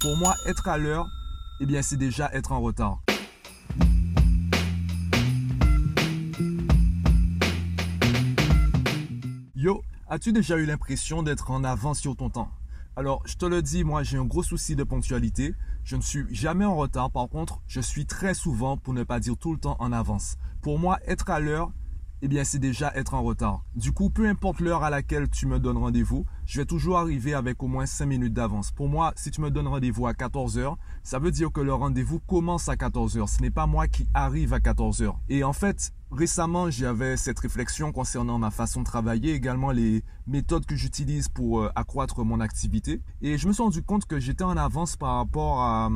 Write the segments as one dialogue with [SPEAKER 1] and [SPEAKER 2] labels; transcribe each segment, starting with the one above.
[SPEAKER 1] Pour moi, être à l'heure, eh bien, c'est déjà être en retard. Yo, as-tu déjà eu l'impression d'être en avance sur ton temps? Alors, je te le dis, moi, j'ai un gros souci de ponctualité. Je ne suis jamais en retard. Par contre, je suis très souvent, pour ne pas dire tout le temps, en avance. Pour moi, être à l'heure, eh bien, c'est déjà être en retard. Du coup, peu importe l'heure à laquelle tu me donnes rendez-vous, je vais toujours arriver avec au moins 5 minutes d'avance. Pour moi, si tu me donnes rendez-vous à 14 heures, ça veut dire que le rendez-vous commence à 14 heures. Ce n'est pas moi qui arrive à 14 heures. Et en fait, récemment, j'avais cette réflexion concernant ma façon de travailler, également les méthodes que j'utilise pour euh, accroître mon activité. Et je me suis rendu compte que j'étais en avance par rapport à,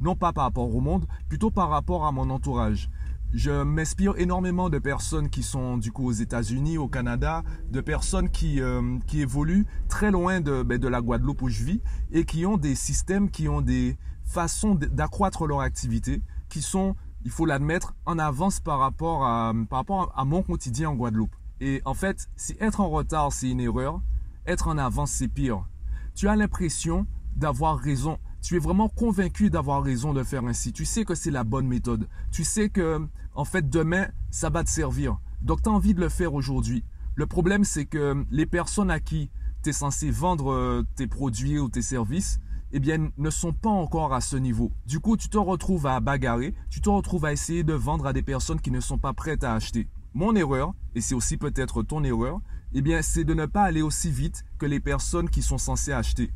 [SPEAKER 1] non pas par rapport au monde, plutôt par rapport à mon entourage. Je m'inspire énormément de personnes qui sont du coup aux États-Unis, au Canada, de personnes qui, euh, qui évoluent très loin de, ben, de la Guadeloupe où je vis et qui ont des systèmes, qui ont des façons d'accroître leur activité qui sont, il faut l'admettre, en avance par rapport, à, par rapport à mon quotidien en Guadeloupe. Et en fait, si être en retard, c'est une erreur, être en avance, c'est pire. Tu as l'impression d'avoir raison tu es vraiment convaincu d'avoir raison de faire ainsi. Tu sais que c'est la bonne méthode. Tu sais que, en fait, demain, ça va te servir. Donc, tu as envie de le faire aujourd'hui. Le problème, c'est que les personnes à qui tu es censé vendre euh, tes produits ou tes services, eh bien, ne sont pas encore à ce niveau. Du coup, tu te retrouves à bagarrer, tu te retrouves à essayer de vendre à des personnes qui ne sont pas prêtes à acheter. Mon erreur, et c'est aussi peut-être ton erreur, eh bien, c'est de ne pas aller aussi vite que les personnes qui sont censées acheter.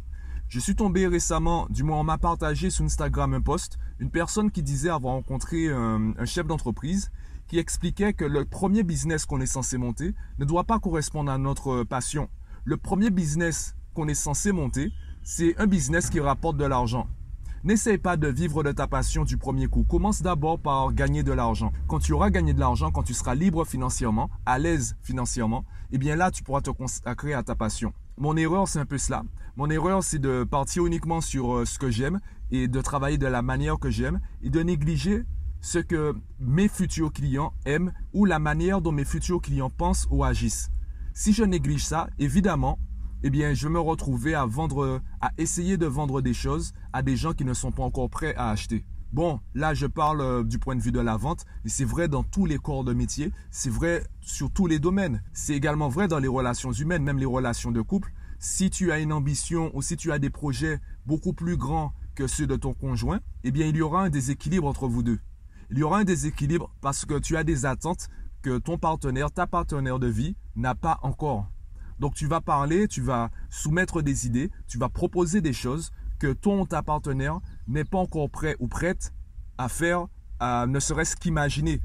[SPEAKER 1] Je suis tombé récemment, du moins on m'a partagé sur Instagram un post, une personne qui disait avoir rencontré un, chef d'entreprise qui expliquait que le premier business qu'on est censé monter ne doit pas correspondre à notre passion. Le premier business qu'on est censé monter, c'est un business qui rapporte de l'argent. N'essaye pas de vivre de ta passion du premier coup. Commence d'abord par gagner de l'argent. Quand tu auras gagné de l'argent, quand tu seras libre financièrement, à l'aise financièrement, eh bien là, tu pourras te consacrer à ta passion. Mon erreur, c'est un peu cela. Mon erreur, c'est de partir uniquement sur euh, ce que j'aime et de travailler de la manière que j'aime et de négliger ce que mes futurs clients aiment ou la manière dont mes futurs clients pensent ou agissent. Si je néglige ça, évidemment, eh bien, je vais me retrouver à essayer de vendre des choses à des gens qui ne sont pas encore prêts à acheter. Bon, là, je parle euh, du point de vue de la vente, et c'est vrai dans tous les corps de métier, c'est vrai sur tous les domaines. C'est également vrai dans les relations humaines, même les relations de couple. Si tu as une ambition ou si tu as des projets beaucoup plus grands que ceux de ton conjoint, eh bien, il y aura un déséquilibre entre vous deux. Il y aura un déséquilibre parce que tu as des attentes que ton partenaire, ta partenaire de vie, n'a pas encore. Donc tu vas parler, tu vas soumettre des idées, tu vas proposer des choses que ton ta partenaire n'est pas encore prêt ou prête à faire, ne serait-ce qu'imaginer.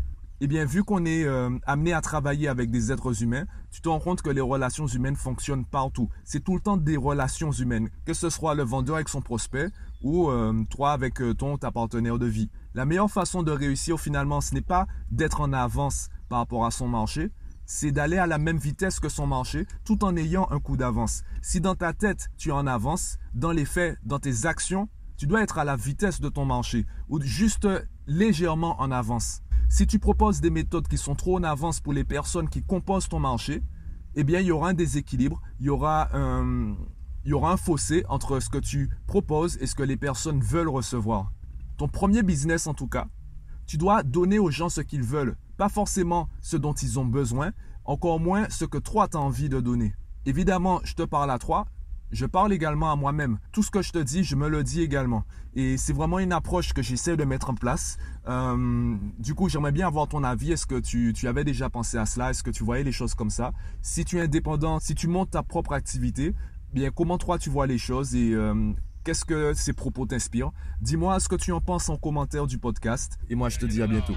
[SPEAKER 1] Eh bien, vu qu'on est euh, amené à travailler avec des êtres humains, tu te rends compte que les relations humaines fonctionnent partout. C'est tout le temps des relations humaines, que ce soit le vendeur avec son prospect ou euh, toi avec euh, ton ta partenaire de vie. La meilleure façon de réussir finalement, ce n'est pas d'être en avance par rapport à son marché, c'est d'aller à la même vitesse que son marché tout en ayant un coup d'avance. Si dans ta tête tu en avance, dans les faits, dans tes actions, tu dois être à la vitesse de ton marché ou juste légèrement en avance. Si tu proposes des méthodes qui sont trop en avance pour les personnes qui composent ton marché, eh bien il y aura un déséquilibre, il y aura un, il y aura un fossé entre ce que tu proposes et ce que les personnes veulent recevoir. Ton premier business en tout cas, tu dois donner aux gens ce qu'ils veulent, pas forcément ce dont ils ont besoin, encore moins ce que toi tu as envie de donner. Évidemment, je te parle à toi, je parle également à moi-même. Tout ce que je te dis, je me le dis également. Et c'est vraiment une approche que j'essaie de mettre en place. Euh, du coup, j'aimerais bien avoir ton avis. Est-ce que tu, avais déjà pensé à cela? Est-ce que tu voyais les choses comme ça? Si tu es indépendant, si tu montes ta propre activité, bien comment toi tu vois les choses et euh, qu'est-ce que ces propos t'inspirent? Dis-moi ce que tu en penses en commentaire du podcast. Et moi, je te dis à bientôt.